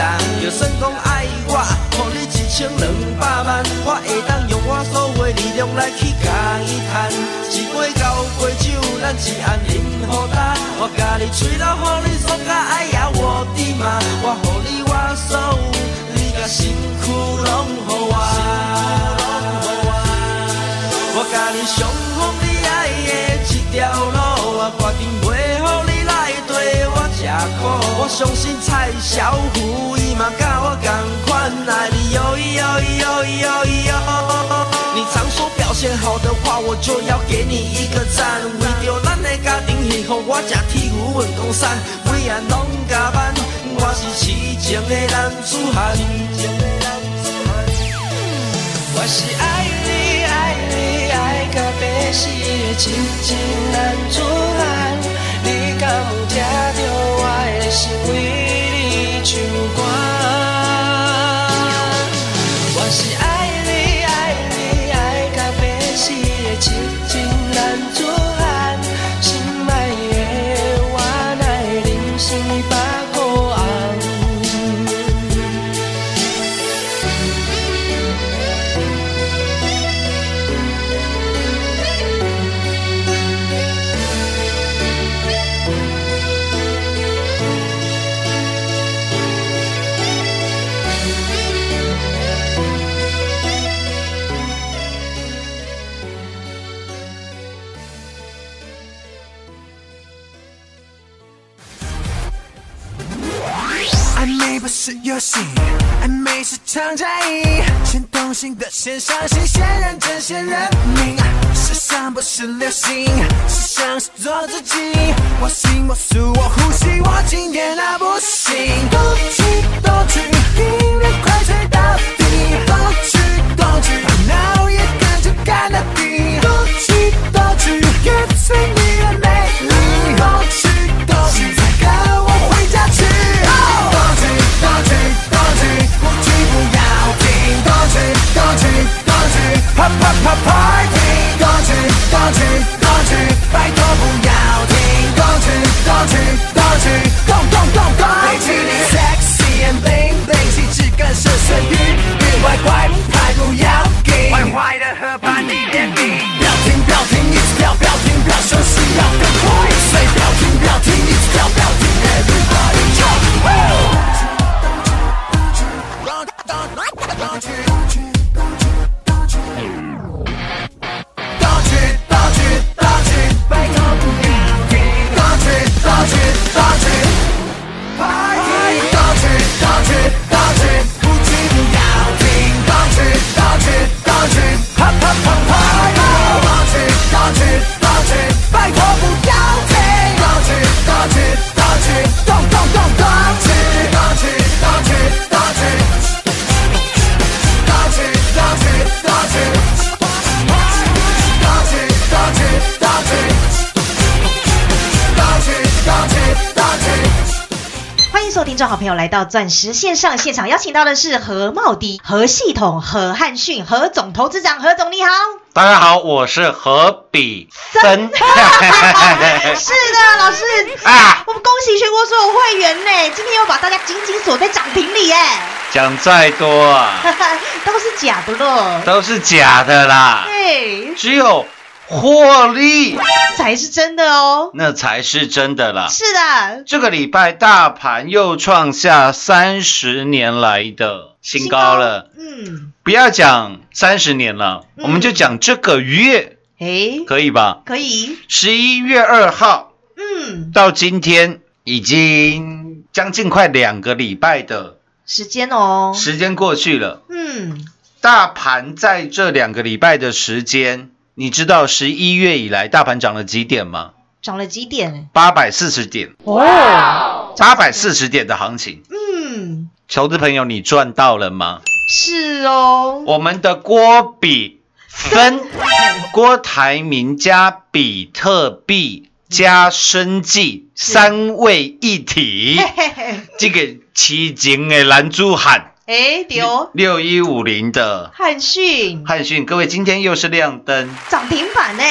人。就算讲爱我，予你一千两百万，我会当用我所有的力量来去甲伊赚。一杯交杯酒，咱一暗饮好干。我甲你吹到，予你爽甲爱呀我的妈！我予你我所有，你甲身躯拢予我。我甲你上好你爱的一条路，我决定苦。我相信蔡小虎伊嘛甲我同款爱你哟哟哟哟哟。你常说表现好的话，我就要给你一个赞。为着咱的家庭幸福，我吃铁牛运江山，每晚拢加班。我是痴情的男子汉。我是爱你爱你爱到要死的痴情男子暧昧不是游戏，暧昧是场战役。先动心的先伤心，先认真先认命。时尚不是流行，时尚是做自己。我行我素我呼吸，我今天那不行。动去动去，音乐快吹到底。动去动去，烦恼也跟着干到底。动去动去，越催你去，啪啪啪 party。动去动去迎所有听众好朋友来到钻石线上现场，邀请到的是何茂迪、何系统、何汉逊、何总投资长，何总你好。大家好，我是何比森。是的，老师啊我们恭喜全国所有会员呢，今天又把大家紧紧锁在涨停里，哎，讲再多啊，都是假的咯。都是假的啦。对，只有获利，才是真的哦。那才是真的啦。是的，这个礼拜大盘又创下三十年来的新高了。嗯，不要讲三十年了，嗯我们就讲这个月，诶，可以吧？可以，十一月二号嗯，到今天已经将近快两个礼拜的时间哦，时间过去了。嗯，大盘在这两个礼拜的时间，你知道十一月以来大盘涨了几点吗？涨了几点？八百四十点，哦，八百四十点的行情，嗯，投资朋友你赚到了吗？是哦，我们的郭比分，郭台铭加比特币加生技三位一体，这个奇景的男子汉诶，丢六一五零的。汉讯。汉讯，各位今天又是亮灯。涨停板呢，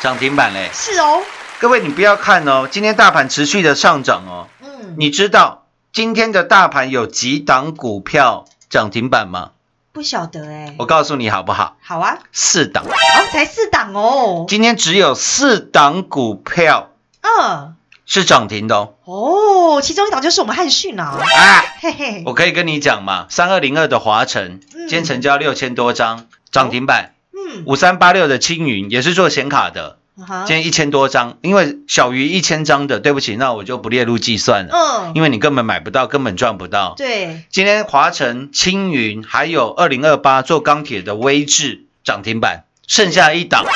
涨停板嘞！是哦，各位你不要看哦，今天大盘持续的上涨哦，嗯，你知道今天的大盘有几档股票涨停板吗？不晓得哎。我，告诉你好不好？好啊，四档，哦，才四档哦，今天只有四档股票嗯，是涨停的哦。哦，其中一档就是我们汉讯啊，啊，嘿嘿，我可以跟你讲嘛，三二零二的华晨，嗯。今天成交六千多张，涨停板。嗯，五三八六的青云也是做显卡的，今天一千多张，因为小于一千张的，对不起，那我就不列入计算了，嗯，因为你根本买不到，根本赚不到。对，今天华晨、青云还有二零二八做钢铁的微智涨停板，剩下一档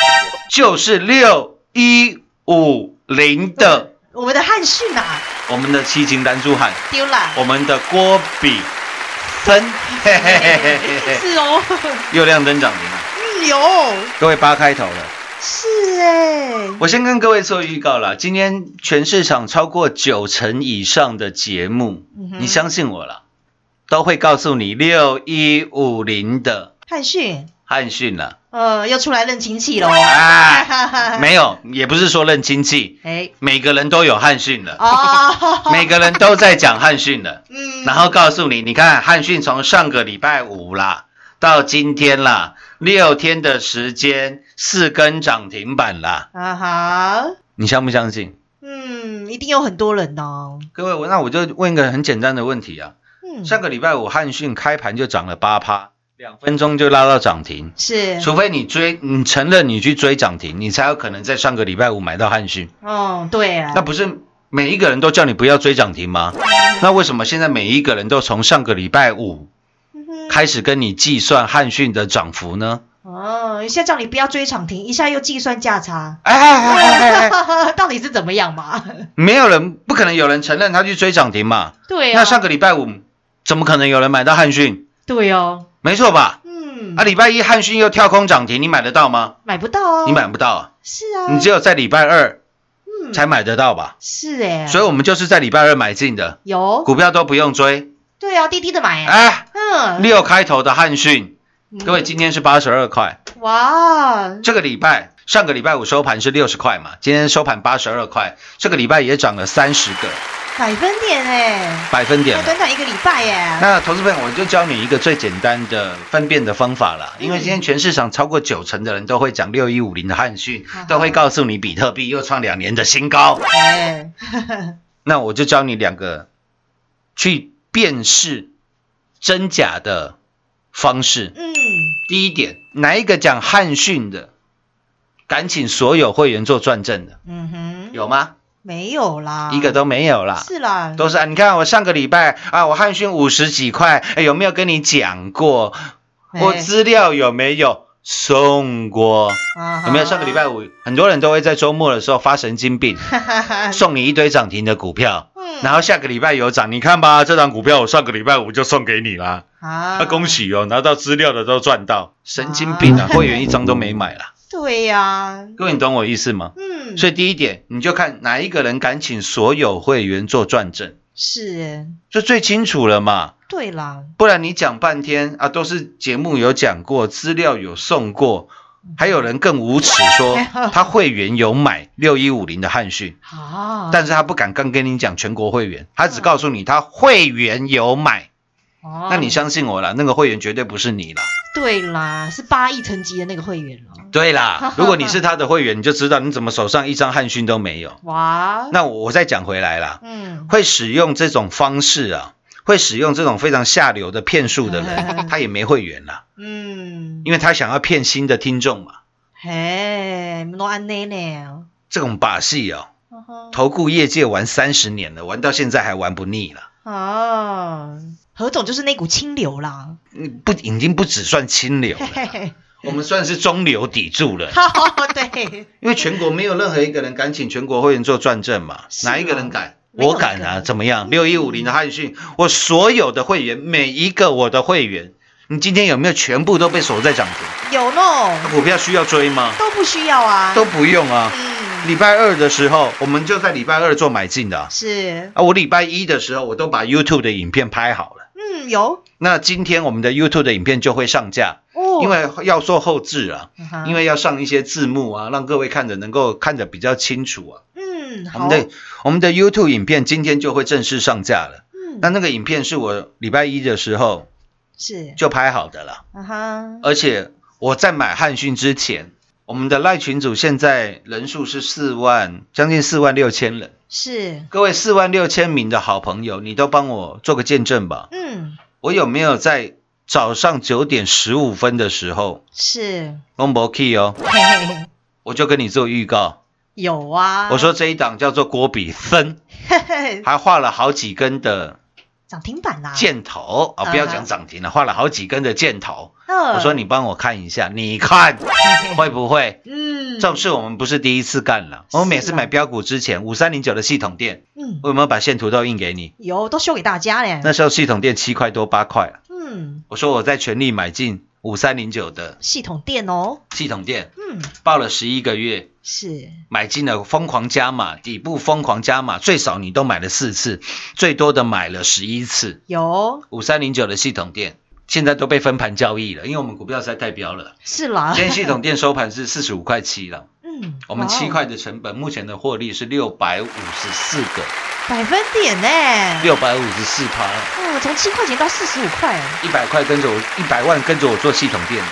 就是六一五零的我们的汉逊啊，我们的七情丹珠汉，丢了，我们的郭比分，嘿嘿嘿嘿嘿嘿，是哦，又亮灯涨停了，嗯有，各位八开头了。是哎，我先跟各位做预告了，今天全市场超过九成以上的节目，嗯你相信我了，都会告诉你六一五零的汉讯，汉讯了。呃，又出来认亲戚喽，啊，没有，也不是说认亲戚，哎，每个人都有汉讯了，哦，每个人都在讲汉讯了，嗯，然后告诉你，你看汉讯从上个礼拜五啦到今天啦，六天的时间，四根涨停板啦，啊哈，你相不相信？嗯，一定有很多人呢，各位，我那我就问一个很简单的问题啊，嗯，上个礼拜五汉讯开盘就涨了八趴，两分钟就拉到涨停。是，除非你追，你承认你去追涨停，你才有可能在上个礼拜五买到汉讯。哦，对啊，那不是每一个人都叫你不要追涨停吗？那为什么现在每一个人都从上个礼拜五开始跟你计算汉讯的涨幅呢？哦，一下叫你不要追涨停，一下又计算价差，哎哎哎哎哎，到底是怎么样嘛？没有人不可能有人承认他去追涨停嘛？对啊，那上个礼拜五怎么可能有人买到汉讯？对哦，没错吧？嗯，啊，礼拜一汉讯又跳空涨停，你买得到吗？买不到哦，你买不到啊，是啊，你只有在礼拜二嗯。才买得到吧？是哎，所以我们就是在礼拜二买进的，有。股票都不用追。对啊，滴滴的买，哎，嗯，六开头的汉讯，嗯。各位今天是八十二块，哇，这个礼拜上个礼拜五收盘是六十块嘛，今天收盘八十二块，这个礼拜也涨了三十个百分点哎，百分点。短短一个礼拜耶，那投资朋友，我就教你一个最简单的分辨的方法啦。嗯。因为今天全市场超过九成的人都会讲六一五零的汉讯好好，都会告诉你比特币又创两年的新高。哎，那我就教你两个去辨识真假的方式。嗯，第一点，哪一个讲汉讯的，敢请所有会员做转正的，嗯哼，有吗？没有啦，一个都没有啦。是啦，都是啊，你看我上个礼拜啊，我汉讯五十几块，哎，有没有跟你讲过？我哎资料有没有送过？啊有没有？上个礼拜五，很多人都会在周末的时候发神经病，送你一堆涨停的股票，嗯然后下个礼拜有涨，你看吧，这张股票我上个礼拜五就送给你啦，啊啊，恭！喜哦，拿到资料的都赚到，神经病啊，会员一张都没买啦。对呀，各位，你懂我意思吗？嗯，所以第一点，你就看哪一个人敢请所有会员做转正，是，就最清楚了嘛。对啦，不然你讲半天啊，都是节目有讲过，资料有送过，还有人更无耻说他会员有买六一五零的汉讯，啊，但是他不敢刚跟你讲全国会员，他只告诉你他会员有买，哦那你相信我啦，那个会员绝对不是你啦。对啦，是八亿层级的那个会员了。对啦，如果你是他的会员，你就知道你怎么手上一张汉讯都没有。哇，那我我再讲回来啦，嗯，会使用这种方式啊，会使用这种非常下流的骗术的人，他也没会员啦，嗯，因为他想要骗新的听众嘛。嘿，都安内呢，这种把戏哦，投顾业界玩三十年了，玩到现在还玩不腻了。哦，何总就是那股清流啦，嗯不，已经不只算清流了嘿，嘿嘿，我们算是中流砥柱了。对，因为全国没有任何一个人敢请全国会员做转正嘛，啊哪一个人敢？我敢啊！怎么样？六一五零的汉讯，我所有的会员，每一个我的会员，你今天有没有全部都被锁在涨停？有呢，股票需要追吗？都不需要啊，都不用啊。嗯，礼拜二的时候，我们就在礼拜二做买进的啊。是，啊我礼拜一的时候，我都把 YouTube 的影片拍好了。嗯，有。那今天我们的 YouTube 的影片就会上架，哦，因为要做后置啊，嗯因为要上一些字幕啊，让各位看着能够看得比较清楚啊。嗯，好，我们的我们的 YouTube 影片今天就会正式上架了。嗯，那那个影片是我礼拜一的时候是，就拍好的了，啊哈，而且我在买汉讯之前，我们的赖群组现在人数是四万，将近四万六千人。是，各位四万六千名的好朋友，你都帮我做个见证吧。嗯，我有没有在早上九点十五分的时候是，，on b key 哦，嘿嘿嘿，我就跟你做预告，有啊，我说这一档叫做郭比分，嘿嘿，还画了好几根的涨停板啦，箭头啊，不要嗯讲涨停了，画了好几根的箭头。嗯，我说你帮我看一下，你看 会不会？嗯，这种事我们不是第一次干了，我们每次买标股之前，五三零九的系统店，嗯，我有没有把线图都印给你？有都秀给大家嘞，那时候系统店七块多八块了，嗯，我说我在全力买进五三零九的系统店哦，系统店，嗯，报了十一个月，是，买进了疯狂加码，底部疯狂加码，最少你都买了四次，最多的买了十一次。有，五三零九的系统店现在都被分盘交易了，因为我们股票实在太标了。是啦，今天系统店收盘是四十五块七了，嗯，我们七块的成本，目前的获利是六百五十四个，百分点呢，六百五十四趴，哦，从七块钱到四十五块，一百块跟着我，一百万跟着我做系统店，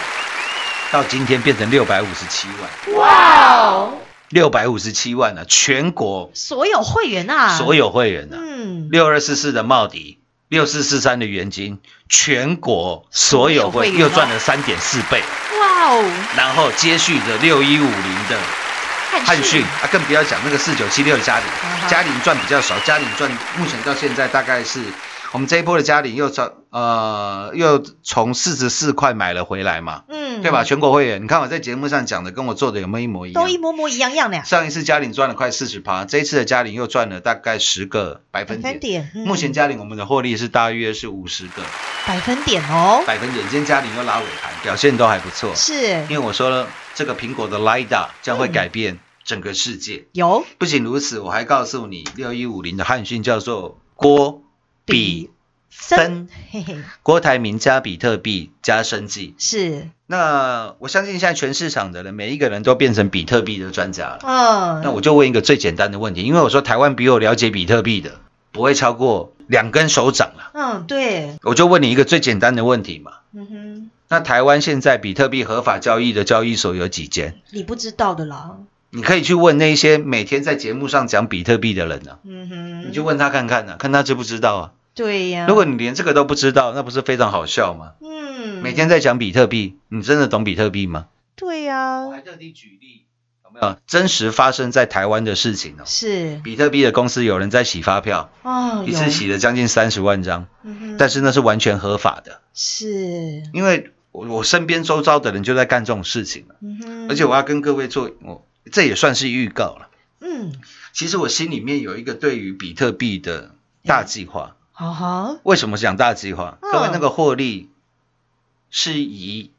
到今天变成六百五十七万，哇哦，六百五十七万啊、全国。所有会员啊，所，有会员啊，嗯，六二四四的茂迪，六四四三的元金，全国所有会又赚了三点四倍，哇哦，然后接续着六一五零的汉汉讯啊，更不要讲那个四九七六的嘉啊玲，嘉玲赚比较少，嘉玲赚目前到现在大概是我们这一波的嘉玲又从呃又从四十四块买了回来嘛，嗯，对吧？？全国会员，你看我在节目上讲的跟我做的有没有一模一样都？一模模一样样的，上一次嘉玲赚了快四十趴，这一次的嘉玲又赚了大概十个百分点。百分点，嗯目前嘉玲我们的获利是大约是五十个百分点哦，百分点，今天嘉玲又拉尾盘，表现都还不错。是因为我说了，这个苹果的 LiDAR 将会改变整个世界。有不仅如此，我还告诉你，六一五零的汉讯叫做郭比分，嘿嘿，郭台铭加比特币加生计。是，那我相信现在全市场的人，每一个人都变成比特币的专家了。嗯，那我就问一个最简单的问题，因为我说台湾比我了解比特币的不会超过两根手掌了，嗯，对，我就问你一个最简单的问题嘛。嗯哼，那台湾现在比特币合法交易的交易所有几间？你不知道的啦，你可以去问那些每天在节目上讲比特币的人啊，嗯哼，你就问他看看啊，看他知不知道啊。对呀，如果你连这个都不知道，那不是非常好笑吗？嗯，每天在讲比特币，你真的懂比特币吗？对呀。我，还特地举例，有没有？真实发生在台湾的事情哦？是。比特币的公司有人在洗发票，哦，一次，洗了将近三十万张，嗯哼，但是那是完全合法的，是，因为我我身边周遭的人就在干这种事情了，嗯哼，而且我要跟各位做，我这也算是预告了。嗯，其实我心里面有一个对于比特币的大计划。好好，为什么讲大计划？嗯各位，那个获利是以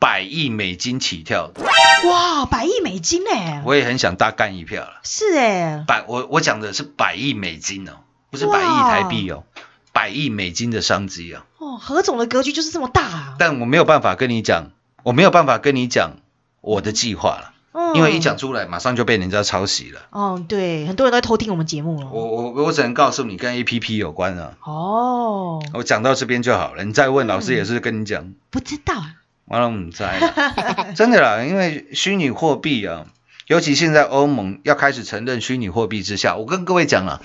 百亿美金起跳的，哇，百亿美金哎，我也很想大干一票了。是哎，百，我我讲的是百亿美金哦，不是百亿台币哦，百亿美金的商机啊。哦，何总的格局就是这么大啊，但我没有办法跟你讲，我没有办法跟你讲我的计划了。嗯因为一讲出来，马上就被人家抄袭了。哦，对，很多人都在偷听我们节目了。我我我只能告诉你，跟 A P P 有关啊。哦，我讲到这边就好了，你再问老师也是跟你讲。不知道啊。完了，我们猜了，真的啦，因为虚拟货币啊，尤其现在欧盟要开始承认虚拟货币之下，我跟各位讲啊，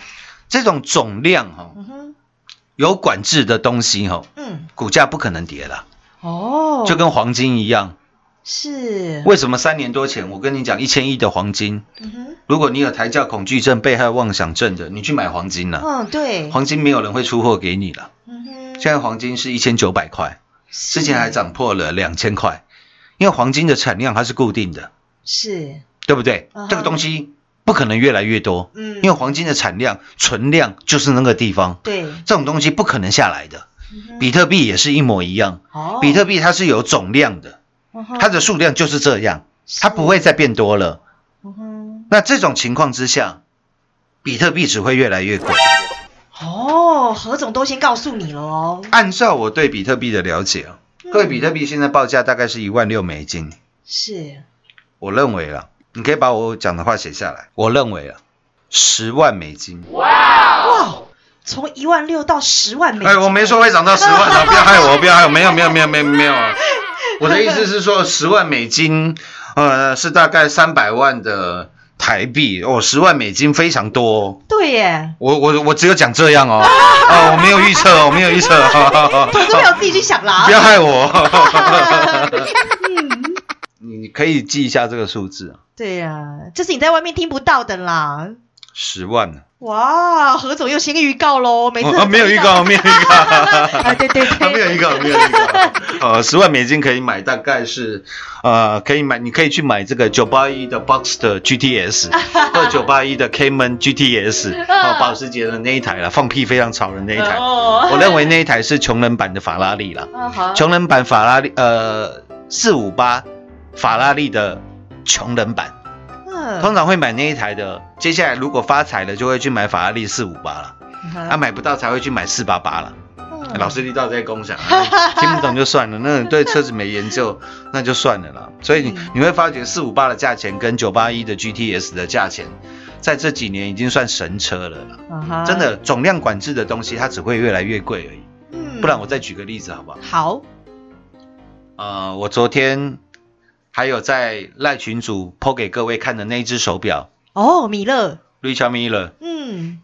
这种总量哈、嗯，有管制的东西哈、嗯，股价不可能跌了，哦，就跟黄金一样。是，为什么三年多前我跟你讲一千亿的黄金，嗯哼，如果你有抬轿恐惧症、被害妄想症的，你去买黄金了，嗯，对，黄金没有人会出货给你了。嗯哼，现在黄金是一千九百块，之前还涨破了两千块，因为黄金的产量它是固定的，是，对不对？嗯？这个东西不可能越来越多，嗯，因为黄金的产量存量就是那个地方，对，这种东西不可能下来的。嗯比特币也是一模一样，哦，比特币它是有总量的，它的数量就是这样，它不会再变多了。那这种情况之下，比特币只会越来越贵。哦，何总都先告诉你了哦，按照我对比特币的了解各位，比特币现在报价大概是一万六美金。是，我认为了，你可以把我讲的话写下来。我认为了，十万美金。哇，从一万六到十万美金，哎，我没说会涨到十万啊！不要害我，不要害我，没有没有没有没有没有啊！我的意思是说，十万美金，呃，是大概三百万的台币哦，十万美金非常多、哦。对耶，我我我只有讲这样哦，哦，我没有预测哦，我没有预测、哦，投资朋友自己去想啦 不。要害我。你可以记一下这个数字，对呀、这是你在外面听不到的啦。十万。哇，何总又先预告喽，每次、哦，没有预告，没有预告。啊，对对对，没有预告，没有预告。呃，十万美金可以买，大概是呃，可以买，你可以去买这个九八一的 Box 的 GTS，或者九八一的 Cayman GTS，啊，保时捷的那一台了，放屁非常吵的那一台。哦我认为那一台是穷人版的法拉利啦，啊好，穷人版法拉利，呃，四五八法拉利的穷人版，嗯通常会买那一台的。接下来如果发财了，就会去买法拉利四五八了，啊，买不到才会去买四八八了。嗯老师力道在共享，听不懂就算了。那对车子没研究，那就算了啦。所以你你会发觉四五八的价钱跟九八一的 GTS 的价钱，在这几年已经算神车了啦。真，的，总量管制的东西，它只会越来越贵而已。嗯不然我再举个例子好不好？好，呃，我昨天还有在赖群主抛给各位看的那一只手表哦，米勒，，Richard Miller 嗯，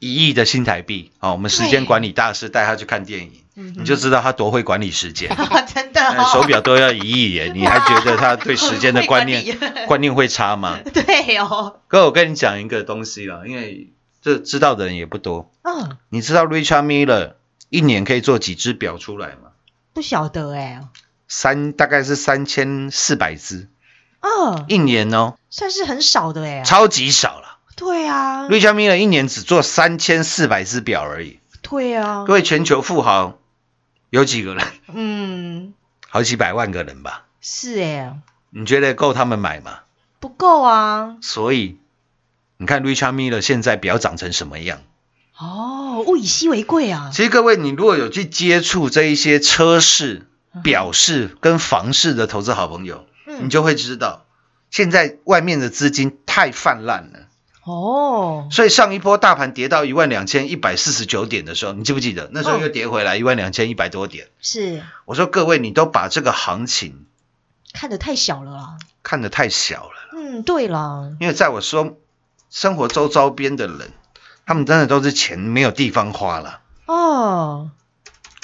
一亿的新台币。哦，我们时间管理大师带他去看电影，嗯你就知道他多会管理时间。真的、手表都要一亿耶，你还觉得他对时间的观念 观念会差吗？对哦，哥，我跟你讲一个东西啦，因为这知道的人也不多。嗯，你知道 Richard Miller 一年可以做几只表出来吗？不晓得哎，三大概是三千四百只，嗯，一年哦，算是很少的哎，超级少了。对啊，Richard Miller 一年只做三千四百只表而已。对啊各，位，全球富豪有几个人？嗯，好几百万个人吧？是哎，你觉得够他们买吗？不够啊，所以你看 Richard Miller 现在表长成什么样？哦，物以稀为贵啊，其实各位，你如果有去接触这一些车市、表示跟房市的投资好朋友，嗯。你就会知道，现在外面的资金太泛滥了。哦，所以上一波大盘跌到一万两千一百四十九点的时候，你记不记得？那时候又跌回来一万两千一百多点。是。我说各位，你都把这个行情看得太小了啦，看得太小了，嗯，对啦，因为在我说生活周遭边的人，他们真的都是钱没有地方花了。哦，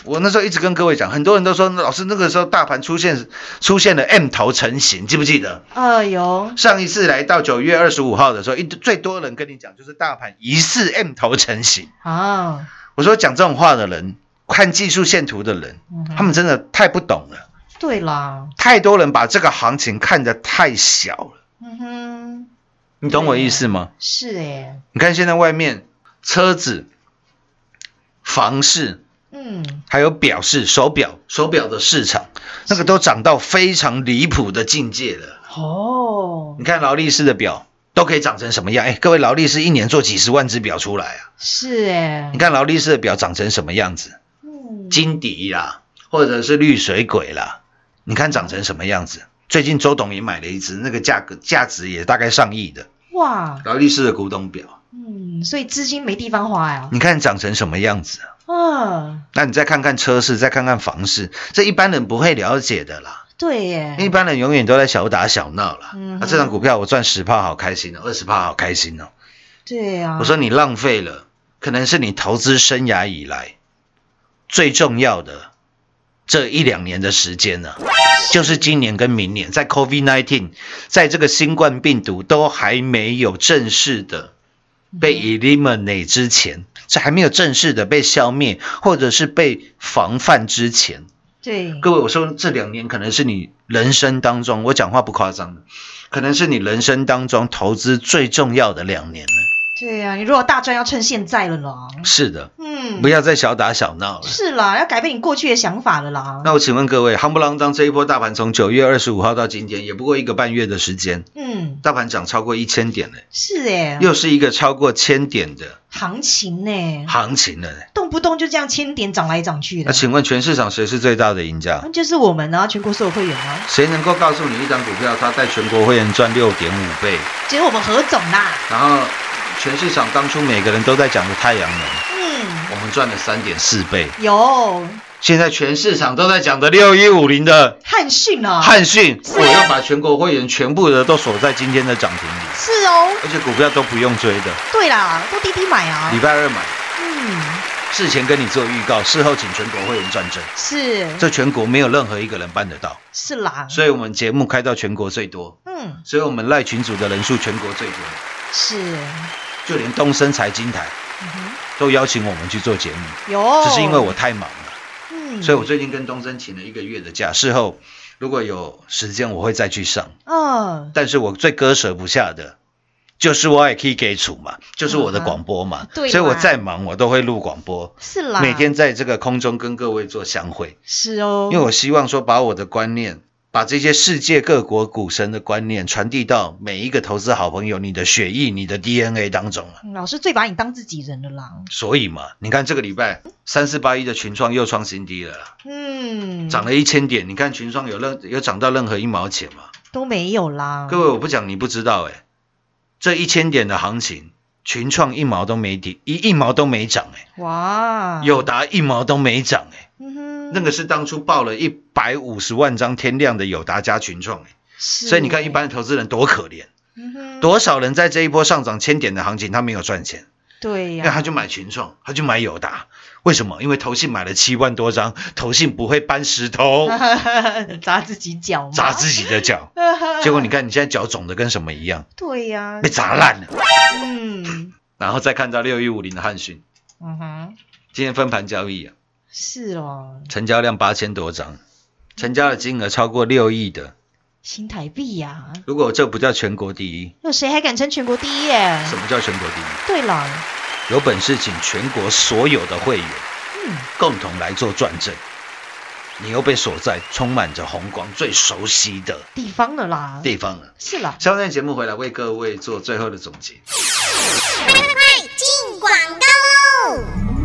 我那时候一直跟各位讲，很多人都说老师那个时候大盘出现出现了 M 头成型，记不记得？哎呦，上一次来到九月二十五号的时候，一最多人跟你讲就是大盘疑似 M 头成型。啊，我说讲这种话的人，看技术线图的人，嗯他们真的太不懂了。对啦，太多人把这个行情看得太小了，嗯哼，你懂我意思吗？是哎，你看现在外面车子、房市。嗯，还有表示手表手表的市场，那个都涨到非常离谱的境界了。哦，你看劳力士的表都可以涨成什么样？哎，各位，劳力士一年做几十万只表出来啊！是哎你，看劳力士的表长成什么样子？嗯，金迪啦，或者是绿水鬼啦，你看长成什么样子？最近周董也买了一只，那个价格价值也大概上亿的哇，劳力士的古董表，嗯，所以资金没地方花呀。你看长成什么样子啊？啊，那你再看看车市，再看看房市，这一般人不会了解的啦。对耶，一般人永远都在小打小闹啦。嗯哼啊，这张股票我赚十趴好开心哦，二十趴好开心哦。对呀。我说你浪费了，可能是你投资生涯以来最重要的这一两年的时间呢、就是今年跟明年，在 COVID-19，在这个新冠病毒都还没有正式的被 eliminate 之前，这还没有正式的被消灭，或者是被防范之前，对，各位，我说这两年可能是你人生当中，我讲话不夸张的，可能是你人生当中投资最重要的两年了。对呀，你如果大赚要趁现在了啦。是的，嗯不，要再小打小闹了。是啦，要改变你过去的想法了啦。那我请问各位，夯不啷当这一波大盘从九月二十五号到今天，也不过一个半月的时间，嗯，大盘涨超过一千点了，是哎，又是一个超过千点的行情呢，行情了。动不动就这样千点涨来涨去的那的，请问全市场谁是最大的赢家那？就是我们啊，全国所有会员啊，谁能够告诉你一张股票它在全国会员赚六点五倍？只有我们何总啦。然后全市场当初每个人都在讲的太阳能，嗯，我们赚了三点四倍。有。现在全市场都在讲的六一五零的汉讯啊，汉讯，我要把全国会员全部的都锁在今天的涨停里，是哦，而且股票都不用追的，对啦，都滴滴买啊。礼，拜二买，嗯，事前跟你做预告，事后请全国会员转正，是。这全国没有任何一个人办得到，是啦，所以我们节目开到全国最多，嗯，所以我们赖群组的人数全国最多，是，就连东森财经台嗯，都邀请我们去做节目，有，只是因为我太忙了。嗯，所以我最近跟东森请了一个月的假，事后如果有时间我会再去上。嗯，但是我最割舍不下的，就是我也可以给处嘛，就是我的广播嘛。对啦。所以我再忙我都会录广播，是啦，每天在这个空中跟各位做相会，是哦，因为我希望说把我的观念。把这些世界各国股神的观念传递到每一个投资好朋友、你的血液、你的 DNA 当中啊。嗯老师最把你当自己人了啦，所以嘛，你看这个礼拜三四八一的群创又创新低了啦，嗯，涨了一千点。你看群创有任有涨到任何一毛钱吗？都没有啦，各位，我不讲你不知道哎、这一千点的行情，群创一毛都没跌，一一毛都没涨哎、哇，友达一毛都没涨哎、那个是当初报了一百五十万张天量的友达加群创哎、所以你看一般的投资人多可怜，嗯，多少人在这一波上涨千点的行情他没有赚钱，对呀，那他就买群创，他就买友达，为什么？因为投信买了七万多张，投信不会搬石头。砸自己脚吗，砸自己的脚，结果你看你现在脚肿的跟什么一样，对呀。被，砸烂了。嗯。然后再看到六一五零的汉讯。嗯哼，今天分盘交易啊，是哦，成交量八千多张，成交的金额超过六亿的。新台币呀，如果这不叫全国第一，那谁还敢称全国第一耶？什么叫全国第一？对了，有本事请全国所有的会员嗯，共同来做转正。你又被锁在充满着红光、最熟悉的地方了啦，地方了。是啦，下段节目回来为各位做最后的总结。进广告喽！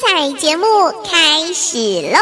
彩节目开始喽！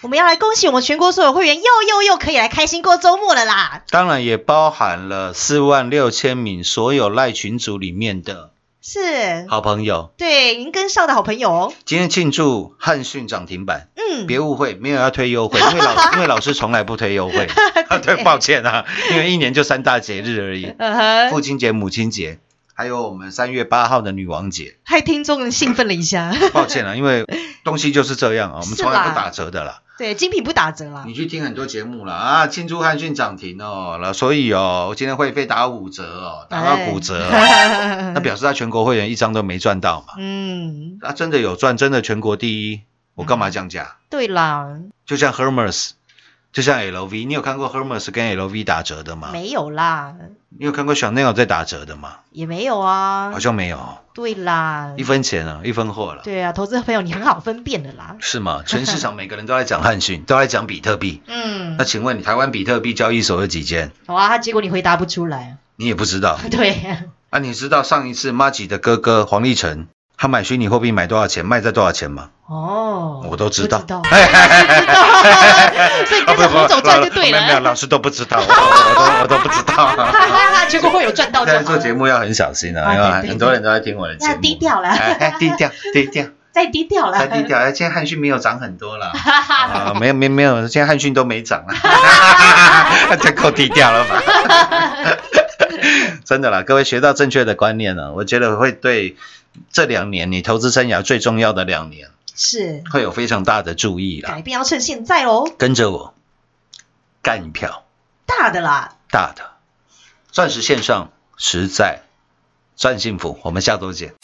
我们要来恭喜我们全国所有会员，又又又可以来开心过周末了啦！当然也包含了四万六千名所有赖群组里面的是，好朋友。对，您跟上的好朋友哦。今天庆祝汉讯涨停板，嗯，别误会，没有要推优惠，因为老因为老师从来不推优惠。对，抱歉啊，因为一年就三大节日而已，嗯哼，父亲节、母亲节，还有我们三月八号的女王节。害听众兴奋了一下。抱歉了，因为东西就是这样啊，我们从来不打折的啦。对，精品不打折啦你。去听很多节目了啊，庆祝汉讯涨停哦，了，所以哦，我今天会费打五折哦，打到骨折、哦，哎 那表示他全国会员一张都没赚到嘛。嗯，他真的有赚，真的全国第一，我干嘛降价？对啦，就像 Hermes，就像 LV，你有看过 Hermes 跟 LV 打折的吗？没有啦，你有看过 Chanel 在打折的吗？也没有啊好。像没有，对啦一，分钱啊，一分货了。对啊，投资朋友你很好分辨的啦。是吗？全市场每个人都在讲汉逊，都在讲比特币。嗯那，请问你台湾比特币交易所有几间？哇，结果你回答不出来。你也不知道 对，啊？你知道上一次 m a g i 的哥哥黄立成他买虚拟货币买多少钱，卖在多少钱吗？哦，我都知道 所以跟着洪总赚就对没有没有，老师都不知道，我都我都不知道。结果会有赚到就现在好了。做节目要很小心啊，很多人都在听我的节目。要低调了低调低调，再低调了，太低调了。现在汉讯没有涨很多了，啊，没有没有没有，现在汉讯都没涨了，这够低调了吧？真的啦，各位学到正确的观念了，我觉得会对这两年你投资生涯最重要的两年是会有非常大的注意了。改变要趁现在哦，跟着我干一票大的啦。大的，钻石线上实在赚幸福，我们下周见。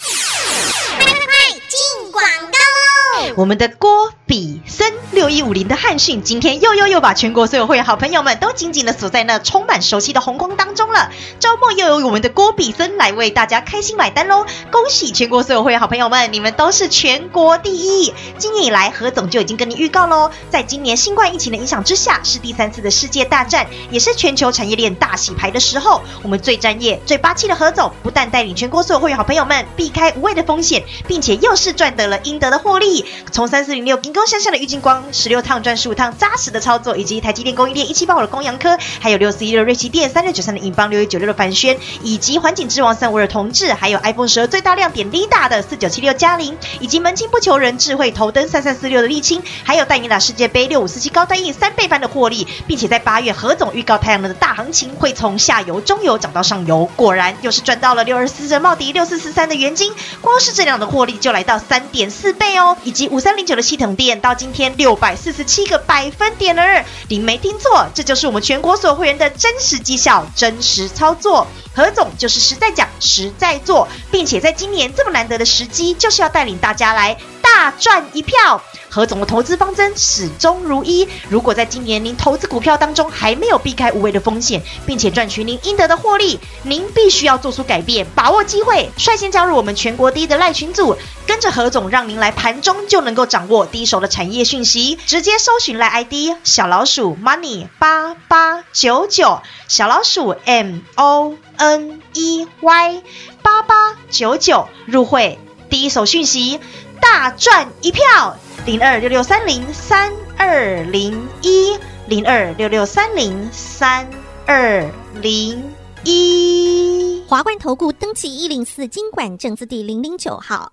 我们的郭比森六一五零的汉讯，今天又又又把全国所有会员好朋友们都紧紧的锁在那充满熟悉的红光当中了。周末又有我们的郭比森来为大家开心买单喽！恭喜全国所有会员好朋友们，你们都是全国第一！今年以来，何总就已经跟你预告喽，在今年新冠疫情的影响之下，是第三次的世界大战，也是全球产业链大洗牌的时候。我们最专业、最霸气的何总，不但带领全国所有会员好朋友们避开无谓的风险，并且又是赚得了应得的获利。从三四零六金光向下的郁金光，十六趟赚十五趟扎实的操作，以及台积电供应链一七八五的公阳科，还有六四一六瑞奇电，三六九三的银邦，六一九六的凡轩，以及环境之王三五二同志，还有 iPhone 十二最大亮点 l 大的四九七六嘉玲，以及门清不求人智慧头灯三三四六的沥青，还有带你打世界杯六五四七高端印三倍翻的获利，并且在八月何总预告太阳能的大行情会从下游、中游涨到上游，果然又是赚到了六二四的茂迪、六四四三的元金，光是这两的获利就来到三点四倍哦，以及五三零九的系统店到今天六百四十七个百分点了，您没听错，这就是我们全国所有会员的真实绩效、真实操作。何总就是实在讲、实在做，并且在今年这么难得的时机，就是要带领大家来大赚一票。何总的投资方针始终如一。如果在今年您投资股票当中还没有避开无谓的风险，并且赚取您应得的获利，您必须要做出改变，把握机会，率先加入我们全国第一的赖群组，跟着何总，让您来盘中就能够掌握第一手的产业讯息。直接搜寻赖 ID 小老鼠 money 八八九九，小老鼠 M O N E Y 八八九九入会，第一手讯息，大赚一票。零二六六三零三二零一零二六六三零三二零一。华冠投顾登记一零四经管证字第零零九号。